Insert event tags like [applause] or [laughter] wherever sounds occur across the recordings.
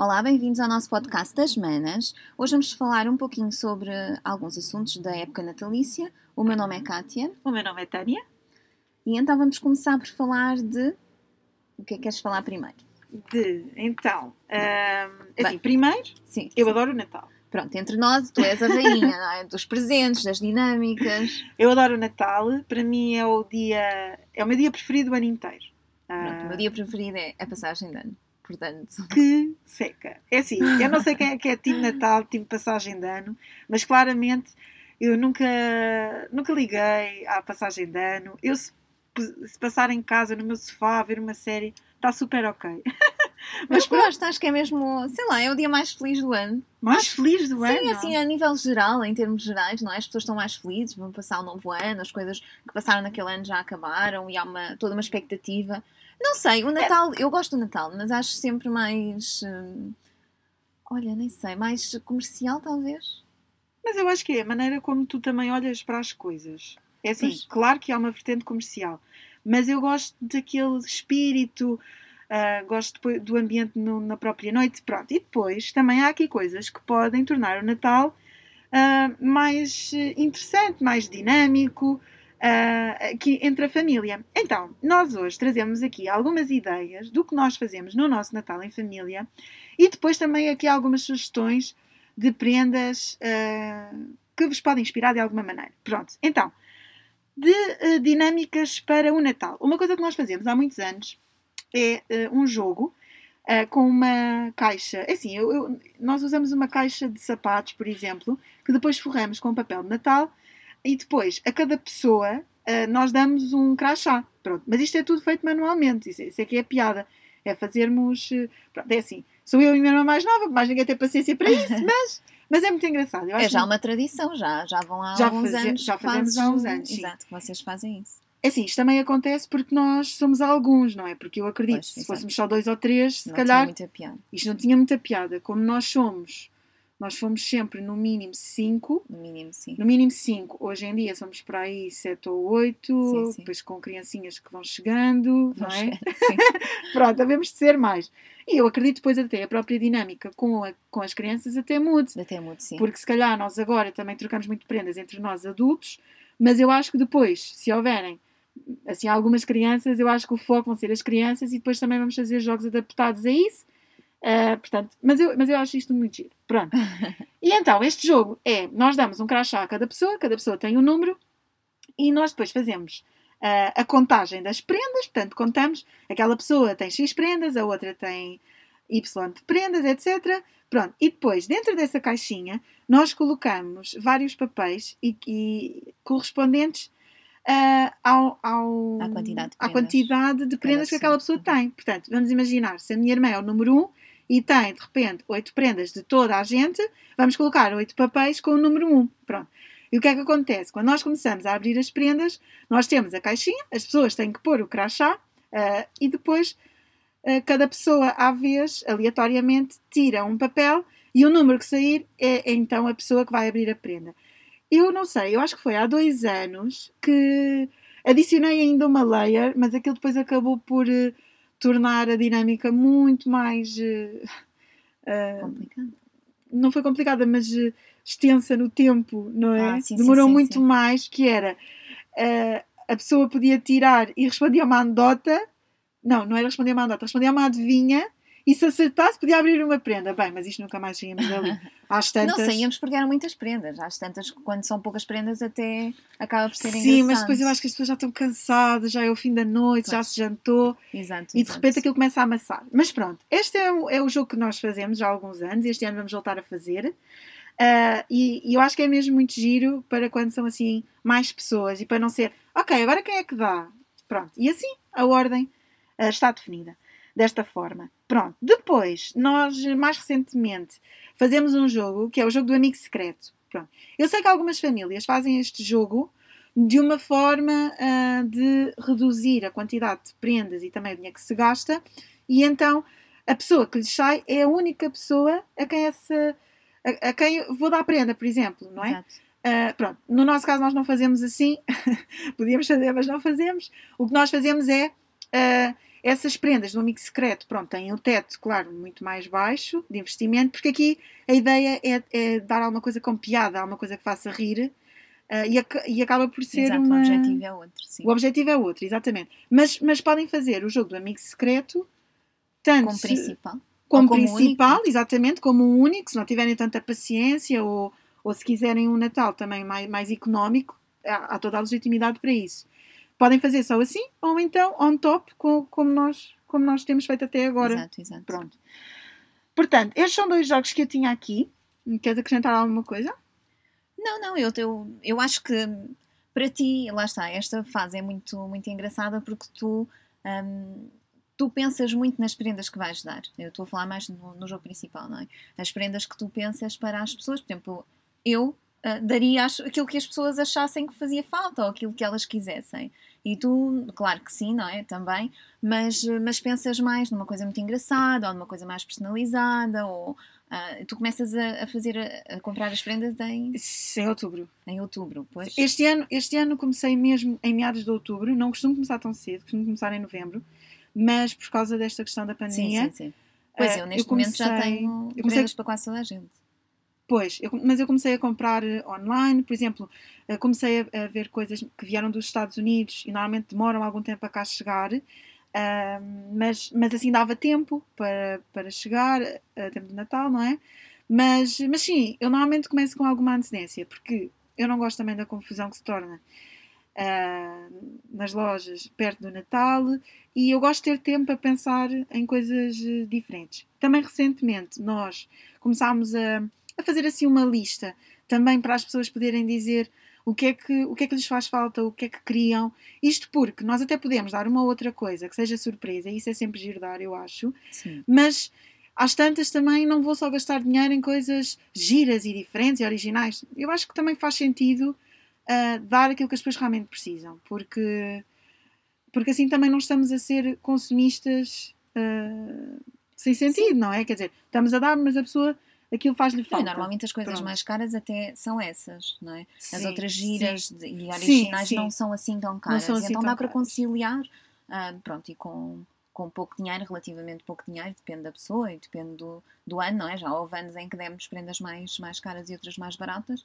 Olá, bem-vindos ao nosso podcast das Manas. Hoje vamos falar um pouquinho sobre alguns assuntos da época natalícia. O meu nome é Kátia. O meu nome é Tânia. E então vamos começar por falar de. O que é que queres falar primeiro? De, então, um, assim, primeiro, Sim. eu adoro o Natal. Pronto, entre nós, tu és a rainha é? dos presentes, das dinâmicas. Eu adoro o Natal, para mim é o dia, é o meu dia preferido do ano inteiro. Pronto, Ah, o meu dia preferido é a passagem de ano. Portanto, [laughs] que seca. É assim, eu não sei quem é que é time Natal, time passagem de ano, mas claramente eu nunca, nunca liguei à passagem de ano. Eu, se, se passar em casa, no meu sofá, a ver uma série, está super ok. [laughs] mas gosto, acho que é mesmo, sei lá, é o dia mais feliz do ano. Mais feliz do ano. Sim, assim, a nível geral, em termos gerais, não é? As pessoas estão mais felizes, vão passar o novo ano, as coisas que passaram naquele ano já acabaram e há uma, toda uma expectativa. Não sei, o Natal, eu gosto do Natal, mas acho sempre mais. hum, olha, nem sei, mais comercial talvez. Mas eu acho que é a maneira como tu também olhas para as coisas. É assim, Pois. claro que há uma vertente comercial, mas eu gosto daquele espírito, ah, gosto depois do ambiente no- na própria noite. Pronto, e depois também há aqui coisas que podem tornar o Natal ah, mais eh, interessante, mais dinâmico. Ah, aqui entre a família. Então, nós hoje trazemos aqui algumas ideias do que nós fazemos no nosso Natal em família e depois também aqui algumas sugestões de prendas ah, que vos podem inspirar de alguma maneira. Pronto, então, de ah, dinâmicas para o Natal. Uma coisa que nós fazemos há muitos anos é um jogo ah, com uma caixa. É Assim, eu- eu- nós usamos uma caixa de sapatos, por exemplo, que depois forramos com papel de Natal e depois a cada pessoa ah, nós damos um crachá. Pronto, mas isto é tudo feito manualmente. Isso, isso é que é a piada. É fazermos. eh, Pronto, é assim. Sou eu e a minha irmã mais nova, mais ninguém tem paciência para isso, [laughs] mas, mas é muito engraçado. É já uma tradição, já, já vão há Já anos. já que fazemos fazes há uns anos, sim. Exato, que vocês fazem isso. É assim, isto também acontece porque nós somos alguns, não é? Porque eu acredito, Pois, se exato. fôssemos só dois ou três, se não calhar tinha muita piada, isto não tinha muita piada. Como nós somos, nós fomos sempre no mínimo cinco, no mínimo, sim. no mínimo cinco. Hoje em dia somos para aí sete ou oito, Sim, sim. depois com criancinhas que vão chegando, não Vamos é? chegar, [laughs] sim. Pronto, devemos de ser mais. E eu acredito depois até a própria dinâmica com, a- com as crianças até mude. Até muito, sim. Porque se calhar nós agora também trocamos muito prendas entre nós adultos, mas eu acho que depois, se houverem assim algumas crianças, eu acho que o foco vão ser as crianças e depois também vamos fazer jogos adaptados a isso. Ah, portanto, mas eu, mas eu acho isto muito giro. Pronto. [laughs] E então, este jogo é: nós damos um crachá a cada pessoa, cada pessoa tem um número, e nós depois fazemos ah, a contagem das prendas, portanto, contamos, aquela pessoa tem X prendas, a outra tem Y de prendas, etc. Pronto, e depois, dentro dessa caixinha, nós colocamos vários papéis e, e correspondentes ah, ao, ao- À quantidade de prendas. quantidade de prendas que aquela pessoa tem. Portanto, vamos imaginar, se a minha irmã é o número 1 e tem, de repente, oito prendas de toda a gente, vamos colocar oito papéis com o número 1. Pronto. E o que é que acontece? Quando nós começamos a abrir as prendas, nós temos a caixinha, as pessoas têm que pôr o crachá ah, e depois ah, cada pessoa, à vez, aleatoriamente, tira um papel e o número que sair é, é então a pessoa que vai abrir a prenda. Eu não sei, eu acho que foi há dois anos que adicionei ainda uma layer, mas aquilo depois acabou por eh, tornar a dinâmica muito mais. eh, Complicado. não foi complicada, mas eh, extensa no tempo, não é? Ah, sim, Demorou sim, muito sim. mais, que era eh, a pessoa podia tirar e respondia uma anedota. Não, não era responder uma anedota, respondia uma adivinha e se acertasse podia abrir uma prenda. Bem, mas isto nunca mais saímos dali. [laughs] Às tantas. Não saíamos porque eram muitas prendas. Às tantas, quando são poucas prendas, até acaba por ser Sim, engraçado. mas depois eu acho que as pessoas já estão cansadas, já é o fim da noite, já Pois. se jantou Exato, e de exato. repente aquilo começa a amassar. Mas pronto, este é o, é o jogo que nós fazemos já há alguns anos e este ano vamos voltar a fazer. Ah, e, e eu acho que é mesmo muito giro para quando são assim mais pessoas e para não ser, ok, agora quem é que dá? Pronto, e assim a ordem ah, está definida desta forma. Pronto, depois nós mais recentemente fazemos um jogo que é o jogo do amigo secreto. Pronto. Eu sei que algumas famílias fazem este jogo de uma forma ah, de reduzir a quantidade de prendas e também o dinheiro que se gasta, e então a pessoa que lhes sai é a única pessoa a quem essa a, a quem vou dar prenda, por exemplo, não é? Exato. Ah, pronto, no nosso caso nós não fazemos assim, [laughs] podíamos fazer, mas não fazemos. O que nós fazemos é ah, essas prendas do amigo secreto, pronto, têm o teto, claro, muito mais baixo de investimento, porque aqui a ideia é, é dar alguma coisa com piada, alguma coisa que faça rir. Uh, e, ac e, acaba por ser Exato, uma... o objetivo é outro, sim. O objetivo é outro, exatamente. Mas, mas podem fazer o jogo do amigo secreto tanto como principal. como, como principal, único. exatamente, como um único, se não tiverem tanta paciência ou, ou se quiserem um Natal também mais, mais económico, há, há toda a legitimidade para isso. Podem fazer só assim, ou então on top, com, como, nós, como nós temos feito até agora. Exato, exato. Pronto. Portanto, estes são dois jogos que eu tinha aqui. Queres acrescentar alguma coisa? Não, não, eu, eu, eu acho que para ti, lá está, esta fase é muito, muito engraçada porque tu, hum, tu pensas muito nas prendas que vais dar. Eu estou a falar mais no, no jogo principal, não é? As prendas que tu pensas para as pessoas. Por exemplo, eu uh, daria aquilo que as pessoas achassem que fazia falta ou aquilo que elas quisessem. E tu, claro que sim, não é? Também, mas, mas pensas mais numa coisa muito engraçada ou numa coisa mais personalizada ou ah, tu começas a, a fazer a, a comprar as prendas em, Em outubro. em outubro, pois. Este ano, este ano comecei mesmo em meados de outubro. Não costumo começar tão cedo, costumo começar em novembro. Mas por causa desta questão da Sim, pandemia, sim, sim. Pois eh, eu neste eu momento já comecei- tenho eu comecei- prendas para quase toda a gente. Pois, eu- mas eu comecei a comprar eh, online, por exemplo, eh, comecei a, a ver coisas que vieram dos Estados Unidos e normalmente demoram algum tempo a cá chegar, ah, mas, mas assim dava tempo para, para chegar, a tempo de Natal, não é? Mas, mas sim, eu normalmente começo com alguma antecedência, porque eu não gosto também da confusão que se torna ah, nas lojas perto do Natal e eu gosto de ter tempo a pensar em coisas eh, diferentes. Também recentemente nós começámos a, a fazer assim uma lista também para as pessoas poderem dizer o que, é que, o que é que lhes faz falta, o que é que queriam. Isto porque nós até podemos dar uma outra coisa que seja surpresa, e isso é sempre giro dar, eu acho, Sim. mas às tantas também não vou só gastar dinheiro em coisas giras e diferentes e originais. Eu acho que também faz sentido ah, dar aquilo que as pessoas realmente precisam, porque, porque assim também não estamos a ser consumistas ah, sem sentido, não é? Quer dizer, estamos a dar, mas a pessoa aquilo faz-lhe Não, falta. normalmente as coisas Pronto. mais caras até são essas, não é? As Sim, outras sim. giras de- e Sim, originais sim. não são assim tão caras. assim então tão dá para conciliar, ah, pronto, e com, com pouco dinheiro, relativamente pouco dinheiro, depende da pessoa e depende do, do ano, não é? Já houve anos em que demos prendas mais, mais caras e outras mais baratas.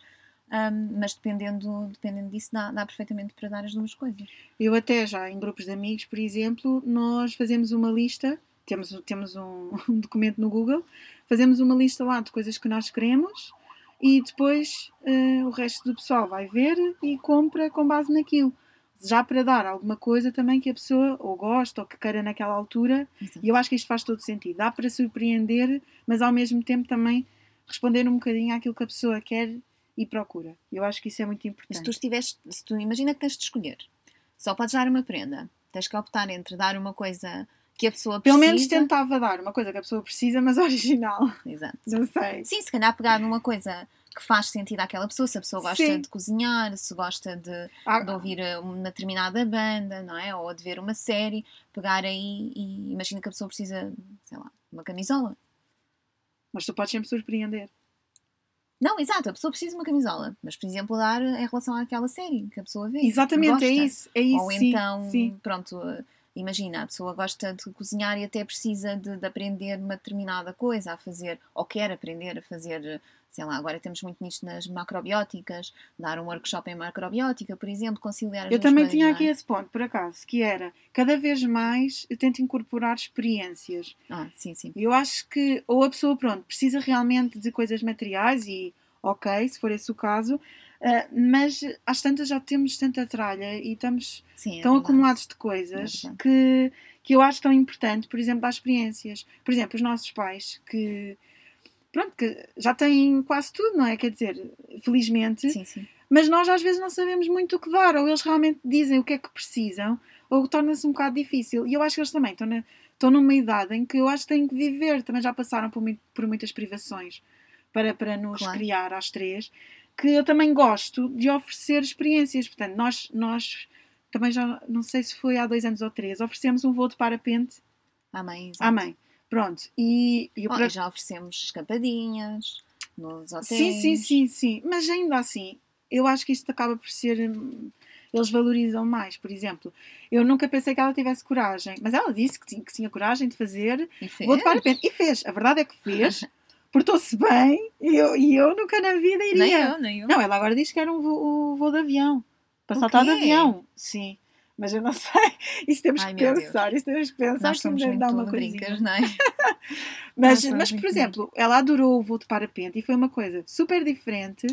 ah, mas dependendo, dependendo disso, dá, dá perfeitamente para dar as duas coisas. Eu até já em grupos de amigos, por exemplo, nós fazemos uma lista, temos, temos um, [laughs] um documento no Google, fazemos uma lista lá de coisas que nós queremos e depois eh, o resto do pessoal vai ver e compra com base naquilo. Já para dar alguma coisa também que a pessoa ou gosta ou que queira naquela altura, Exato. e eu acho que isto faz todo sentido. Dá para surpreender, mas ao mesmo tempo também responder um bocadinho àquilo que a pessoa quer e procura. Eu acho que isso é muito Se importante. tu estiveres, se tu imagina que tens de escolher, só podes dar uma prenda, tens que optar entre dar uma coisa que a pessoa Pelo precisa. menos tentava dar uma coisa que a pessoa precisa, mas [laughs] original. Exato. Não sei. Sim, se calhar pegar numa coisa que faz sentido àquela pessoa, se a pessoa gosta Sim. de cozinhar, se gosta de, Ah, de ouvir eh, uma determinada banda, não é? Ou de ver uma série, pegar aí e imagina que a pessoa precisa, sei lá, uma camisola. Mas tu podes sempre surpreender. Não, exato, a pessoa precisa de uma camisola, mas por exemplo, dar em relação àquela série que a pessoa vê. Exatamente, é isso. É isso Ou sim, então, sim. pronto, imagina, a pessoa gosta de cozinhar e até precisa de, de aprender uma determinada coisa a fazer, ou quer aprender a fazer, sei lá, agora temos muito nisto nas macrobióticas, dar um workshop em macrobiótica, por exemplo, conciliar as Eu também coisas, tinha é? aqui esse ponto, por acaso, que era cada vez mais eu tento incorporar experiências. Ah, sim, sim. Eu acho que ou a pessoa, pronto, precisa realmente de coisas materiais e ok, se for esse o caso, ah, mas às tantas já temos tanta tralha e estamos sim é tão verdade. acumulados de coisas É que, que eu acho tão importante, por exemplo, as experiências. Por exemplo, os nossos pais que, pronto, que já têm quase tudo, não é? Quer dizer, felizmente, Sim, sim. mas nós às vezes não sabemos muito o que dar, ou eles realmente dizem o que é que precisam, ou torna-se um bocado difícil. E eu acho que eles também estão, na, estão numa idade em que eu acho que têm que viver, também já passaram por, por muitas privações para, para nos Claro. criar às três, que eu também gosto de oferecer experiências. Portanto, nós, nós também já, não sei se foi há dois anos ou três, oferecemos um voo de parapente À mãe, à mãe. Pronto, e, e Oh, por e já oferecemos escapadinhas nos hotéis. Sim, sim, sim, sim. Mas ainda assim, eu acho que isto acaba por ser. hum, eles valorizam mais. Por exemplo, eu nunca pensei que ela tivesse coragem, mas ela disse que tinha, que tinha coragem de fazer E fez. voo de parapente. E fez. A verdade é que fez. [laughs] Portou-se bem e eu, e eu nunca na vida iria. Nem eu, nem eu. Não, ela agora diz que era um voo, um voo de avião. Para saltar de avião. Sim. Mas eu não [laughs] sei. Isso temos Ai, que pensar. Isso temos que pensar. Nós somos muito dar uma brincas, não é? [laughs] Mas, mas por exemplo, ela adorou o voo de parapente e foi uma coisa super diferente.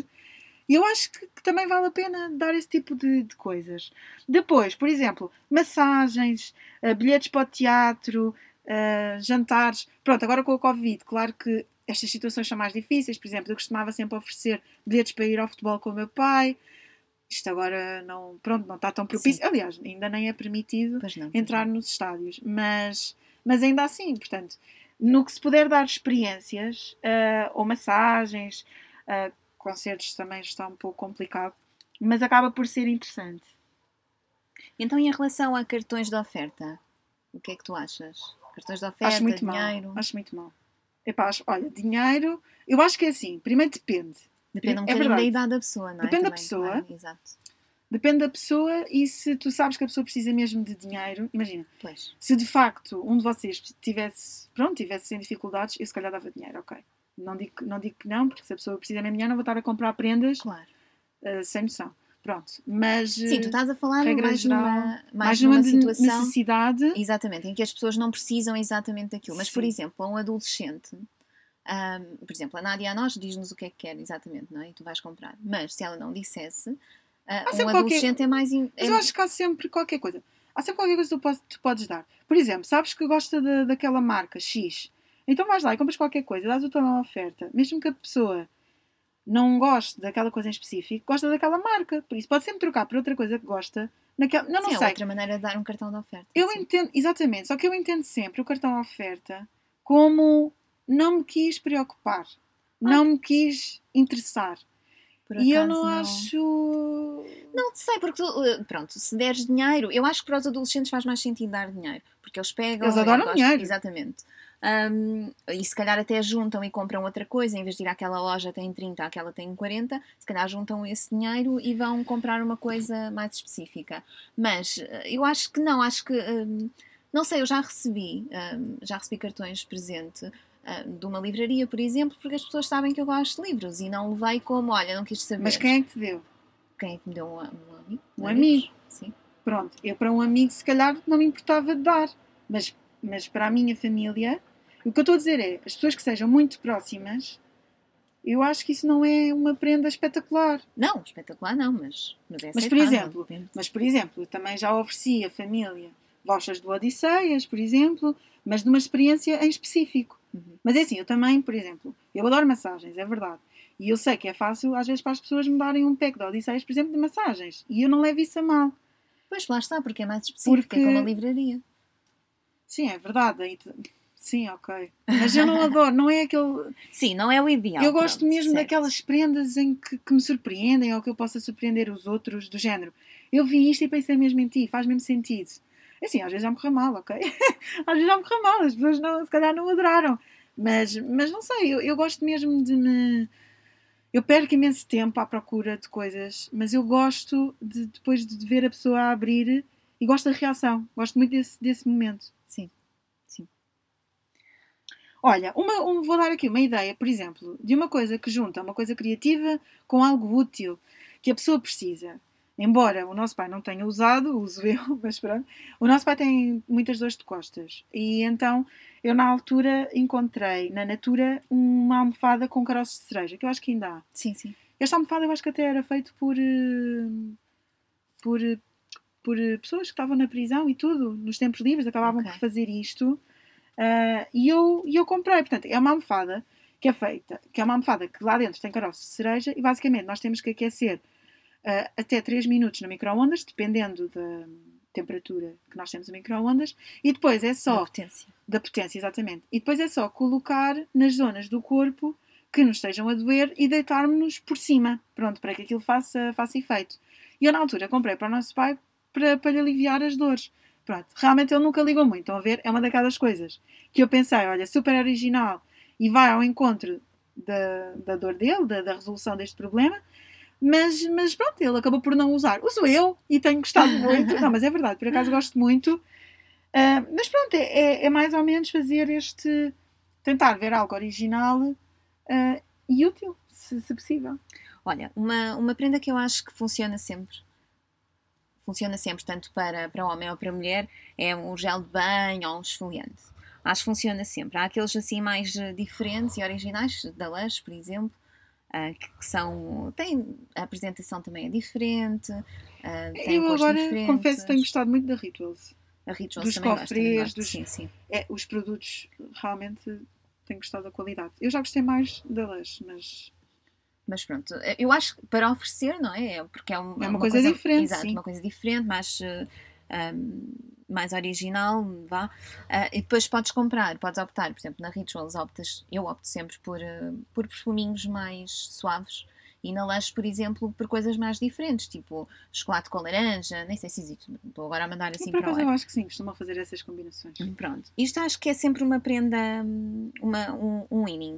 E eu acho que, que também vale a pena dar esse tipo de, de coisas. Depois, por exemplo, massagens, eh, bilhetes para o teatro, eh, jantares. Pronto, agora com a Covid, claro que estas situações são mais difíceis. Por exemplo, eu costumava sempre oferecer bilhetes para ir ao futebol com o meu pai. Isto agora não, pronto, não está tão propício. Aliás, ainda nem é permitido não. entrar nos estádios, mas, mas ainda assim, portanto, no que se puder dar experiências ah, ou massagens, ah, concertos também está um pouco complicado, mas acaba por ser interessante. Então, em relação a cartões de oferta? O que é que tu achas? Cartões de oferta, acho muito dinheiro? mal. Acho muito mal. Epá, olha, dinheiro, eu acho que é assim, primeiro depende. Depende um É bocadinho da idade da pessoa, não é? Depende da Também, pessoa. claro, exato. Depende da pessoa e se tu sabes que a pessoa precisa mesmo de dinheiro, imagina, Pois. se de facto um de vocês tivesse, pronto, tivesse sem dificuldades, eu se calhar dava dinheiro, ok. Não digo, que- não digo que não, porque se a pessoa precisa mesmo de dinheiro, não vou estar a comprar prendas Claro. uh, sem noção. Pronto. Mas Sim, tu uh, estás a falar mais geral, numa, mais mais numa numa de situação. necessidade. Exatamente, em que as pessoas não precisam exatamente daquilo. Mas, por Sim. exemplo, a um adolescente, ahm, por exemplo, a Nádia a nós diz-nos o que é que quer exatamente, não é? E tu vais comprar. Mas se ela não dissesse, Há um adolescente é mais. in- Mas é- eu acho que há sempre qualquer coisa. Há sempre qualquer coisa que tu podes, tu podes dar. Por exemplo, sabes que gosta da- daquela marca X. Então vais lá e compras qualquer coisa, dás o teu nome oferta. Mesmo que a pessoa não goste daquela coisa em específico, gosta daquela marca. Por isso pode sempre trocar por outra coisa que gosta. Naquela... Não, não Sim, é sei. outra maneira de dar um cartão de oferta. Eu entendo, exatamente, só que eu entendo sempre o cartão oferta como não me quis preocupar, não me quis interessar. E eu acaso, não, acho. Não sei, porque tu, eh, pronto, se deres dinheiro, eu acho que para os adolescentes faz mais sentido dar dinheiro, porque eles pegam. Eles adoram dinheiro. Exatamente. Ahm, e se calhar até juntam e compram outra coisa, em vez de ir àquela loja tem 30, aquela tem 40, se calhar juntam esse dinheiro e vão comprar uma coisa mais específica. Mas eh, eu acho que não, acho que. ahm, não sei, eu já recebi, ahm, já recebi cartões presente de uma livraria, por exemplo, porque as pessoas sabem que eu gosto de livros e não levei como, olha, não quis saber. Mas quem é que te deu? Quem é que me deu um, um amigo? Um amigo. Sim. Pronto, eu para um amigo se calhar não me importava de dar, mas, mas para a minha família, o que eu estou a dizer é, as pessoas que sejam muito próximas, eu acho que isso não é uma prenda espetacular. Não, espetacular não, mas, mas é Mas, por exemplo. Mas, por exemplo, também já ofereci à família vouchers do Odisseias, por exemplo, mas de uma experiência em específico. Uhum. Mas é assim, eu também, por exemplo, eu adoro massagens, é verdade. E eu sei que é fácil, às vezes, para as pessoas me darem um pack de Odisseias, por exemplo, de massagens. E eu não levo isso a mal. Pois lá está, porque é mais específico, Porque- é como a livraria. Sim, é verdade. Sim, ok. Mas eu não [laughs] adoro, não é aquele. Sim, não é o ideal. eu gosto pronto, mesmo certo. daquelas prendas em que, que me surpreendem ou que eu possa surpreender os outros, do género. Eu vi isto e pensei mesmo em ti, faz mesmo sentido. Assim, às vezes já me correu mal, ok? [laughs] às vezes já me correu mal, as pessoas não, se calhar não adoraram. Mas, mas não sei, eu, eu gosto mesmo de me. Eu perco imenso tempo à procura de coisas, mas eu gosto de depois de ver a pessoa a abrir e gosto da reação. Gosto muito desse, desse momento. Sim. Olha, uma, um- vou dar aqui uma ideia, por exemplo, de uma coisa que junta uma coisa criativa com algo útil que a pessoa precisa. Embora o nosso pai não tenha usado, [laughs] uso eu, mas pronto. O nosso pai tem muitas dores de costas. E então eu, na altura, encontrei na Natura uma almofada com caroços de cereja, que eu acho que ainda há. Sim, sim. Esta almofada eu acho que até era feito por. eh, por. por pessoas que estavam na prisão e tudo, nos tempos livres, acabavam Ok. por fazer isto. Ah, e, eu, e eu comprei. Portanto, é uma almofada que é feita, que é uma almofada que lá dentro tem caroço de cereja e basicamente nós temos que aquecer ah, até 3 minutos no micro-ondas, dependendo da temperatura que nós temos no micro-ondas, e depois é Da só potência. da potência, exatamente. E depois é só colocar nas zonas do corpo que nos estejam a doer e deitarmos-nos por cima, pronto, para que aquilo faça, faça efeito. E eu, na altura, comprei para o nosso pai para, para lhe aliviar as dores. Pronto, realmente ele nunca ligou muito, estão a ver? É uma daquelas coisas que eu pensei, olha, super original e vai ao encontro da, da dor dele, da, da resolução deste problema, Mas, mas pronto, ele acabou por não usar. Uso eu e tenho gostado muito. [laughs] não, mas é verdade, por acaso gosto muito. Uh, mas pronto, é, é, é, mais ou menos fazer este. tentar ver algo original uh, e útil, se, se, possível. Olha, uma, uma prenda que eu acho que funciona sempre. Funciona sempre, tanto para, para homem ou para mulher, é um gel de banho ou um esfoliante. Acho que funciona sempre. Há aqueles assim mais eh, diferentes e originais, da Lush, por exemplo, uh, que, são. têm. a apresentação também é diferente. Uh, eu agora confesso que tenho gostado muito da Rituals. A Rituals dos também cofres, gosto, dos, sim, sim. É, os produtos realmente tenho gostado da qualidade. Eu já gostei mais da Lush, mas mas pronto, eu acho que para oferecer, não é? porque é, um, é uma, uma, coisa, coisa diferente. Exato, sim. uma coisa diferente, mais, um, mais original, vá. Uh, e depois podes comprar, podes optar, por exemplo, na Rituals optas, eu opto sempre por, uh, por perfuminhos mais suaves. E na Lush, por exemplo, por coisas mais diferentes, tipo chocolate com laranja, nem sei se existe, estou agora a mandar assim por para o Eu acho que sim, costumam fazer essas combinações. Pronto, isto acho que é sempre uma prenda, hum, uma, um, um winning.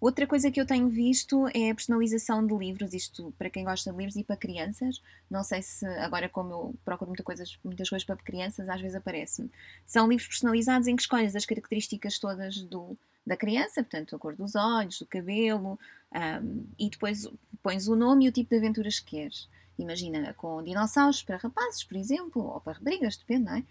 Outra coisa que eu tenho visto é a personalização de livros, isto para quem gosta de livros e para crianças. Não sei se agora, como eu procuro muita coisas, muitas coisas para crianças, às vezes aparece-me. São livros personalizados em que escolhes as características todas do, da criança, portanto, a cor dos olhos, do cabelo, um, e depois pões o nome e o tipo de aventuras que queres. Imagina com dinossauros para rapazes, por exemplo, ou para raparigas, depende, não é?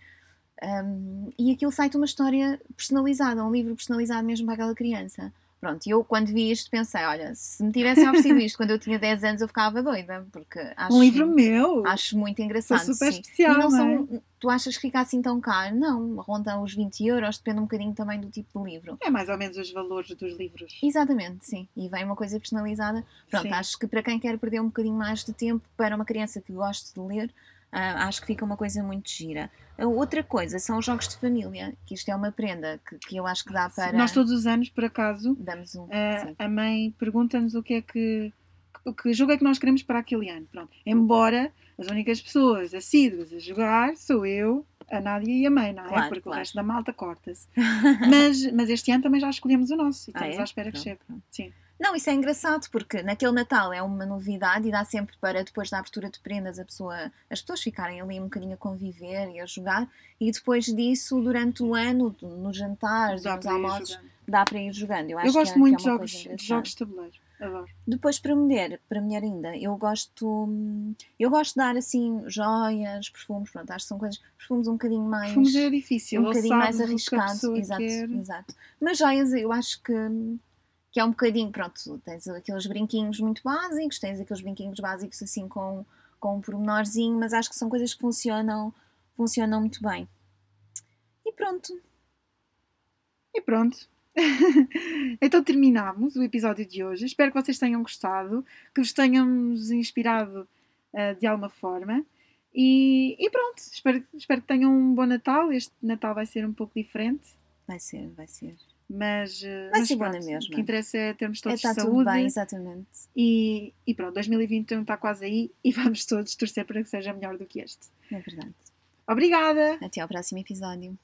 Um, e aquilo sai-te uma história personalizada, um livro personalizado mesmo para aquela criança. Pronto, e eu quando vi isto pensei, olha, se me tivessem oferecido isto quando eu tinha 10 anos eu ficava doida, porque acho... Um livro meu! Acho muito engraçado, Foi super sim. especial, e não, não são, é? tu achas que fica assim tão caro? Não, ronda os 20 euros, depende um bocadinho também do tipo de livro. É mais ou menos os valores dos livros. Exatamente, sim. E vem uma coisa personalizada. Pronto, sim. acho que para quem quer perder um bocadinho mais de tempo, para uma criança que goste de ler, Uh, acho que fica uma coisa muito gira. Uh, outra coisa são os jogos de família, que isto é uma prenda que, que eu acho que dá para. Nós todos os anos, por acaso, damos um. Uh, a mãe pergunta-nos o que é que. Que, que jogo é que nós queremos para aquele ano? Pronto. Embora as únicas pessoas assíduas a jogar sou eu, a Nádia e a mãe, não é? Claro, Porque claro. o resto da malta corta-se. mas, mas este ano também já escolhemos o nosso e [laughs] Ah, estamos é? à espera que Pronto, chegue. pronto. Sim. Não, isso é engraçado porque naquele Natal é uma novidade e dá sempre para depois da abertura de prendas a pessoa, as pessoas ficarem ali um bocadinho a conviver e a jogar e depois disso durante o ano nos jantares, Dá nos para ir almoços dá para ir jogando. Eu, acho Eu que gosto é- muito de é jogos, coisa de engraçada. jogos de tabuleiro. Adoro. Depois para mulher, para mulher ainda, eu gosto, eu gosto de dar assim joias, perfumes, pronto, acho que são coisas, perfumes um bocadinho mais Perfumes é difícil. um bocadinho mais arriscado, exato, quer. exato. Mas joias eu acho que, que é um bocadinho, pronto, tens aqueles brinquinhos muito básicos, tens aqueles brinquinhos básicos assim com, com um pormenorzinho, mas acho que são coisas que funcionam, funcionam muito bem. E pronto, E pronto. [laughs] então terminamos o episódio de hoje. Espero que vocês tenham gostado, que vos tenhamos inspirado ah, de alguma forma. E, e pronto, espero, espero que tenham um bom Natal. Este Natal vai ser um pouco diferente, vai ser, vai ser. Mas, Vai mas bom pronto, na mesma. o que interessa é termos É, todos está tudo saúde. bem, exatamente. E, e pronto, 2021 está quase aí e [laughs] vamos todos torcer para que seja melhor do que este. É verdade. Obrigada! Até ao próximo episódio.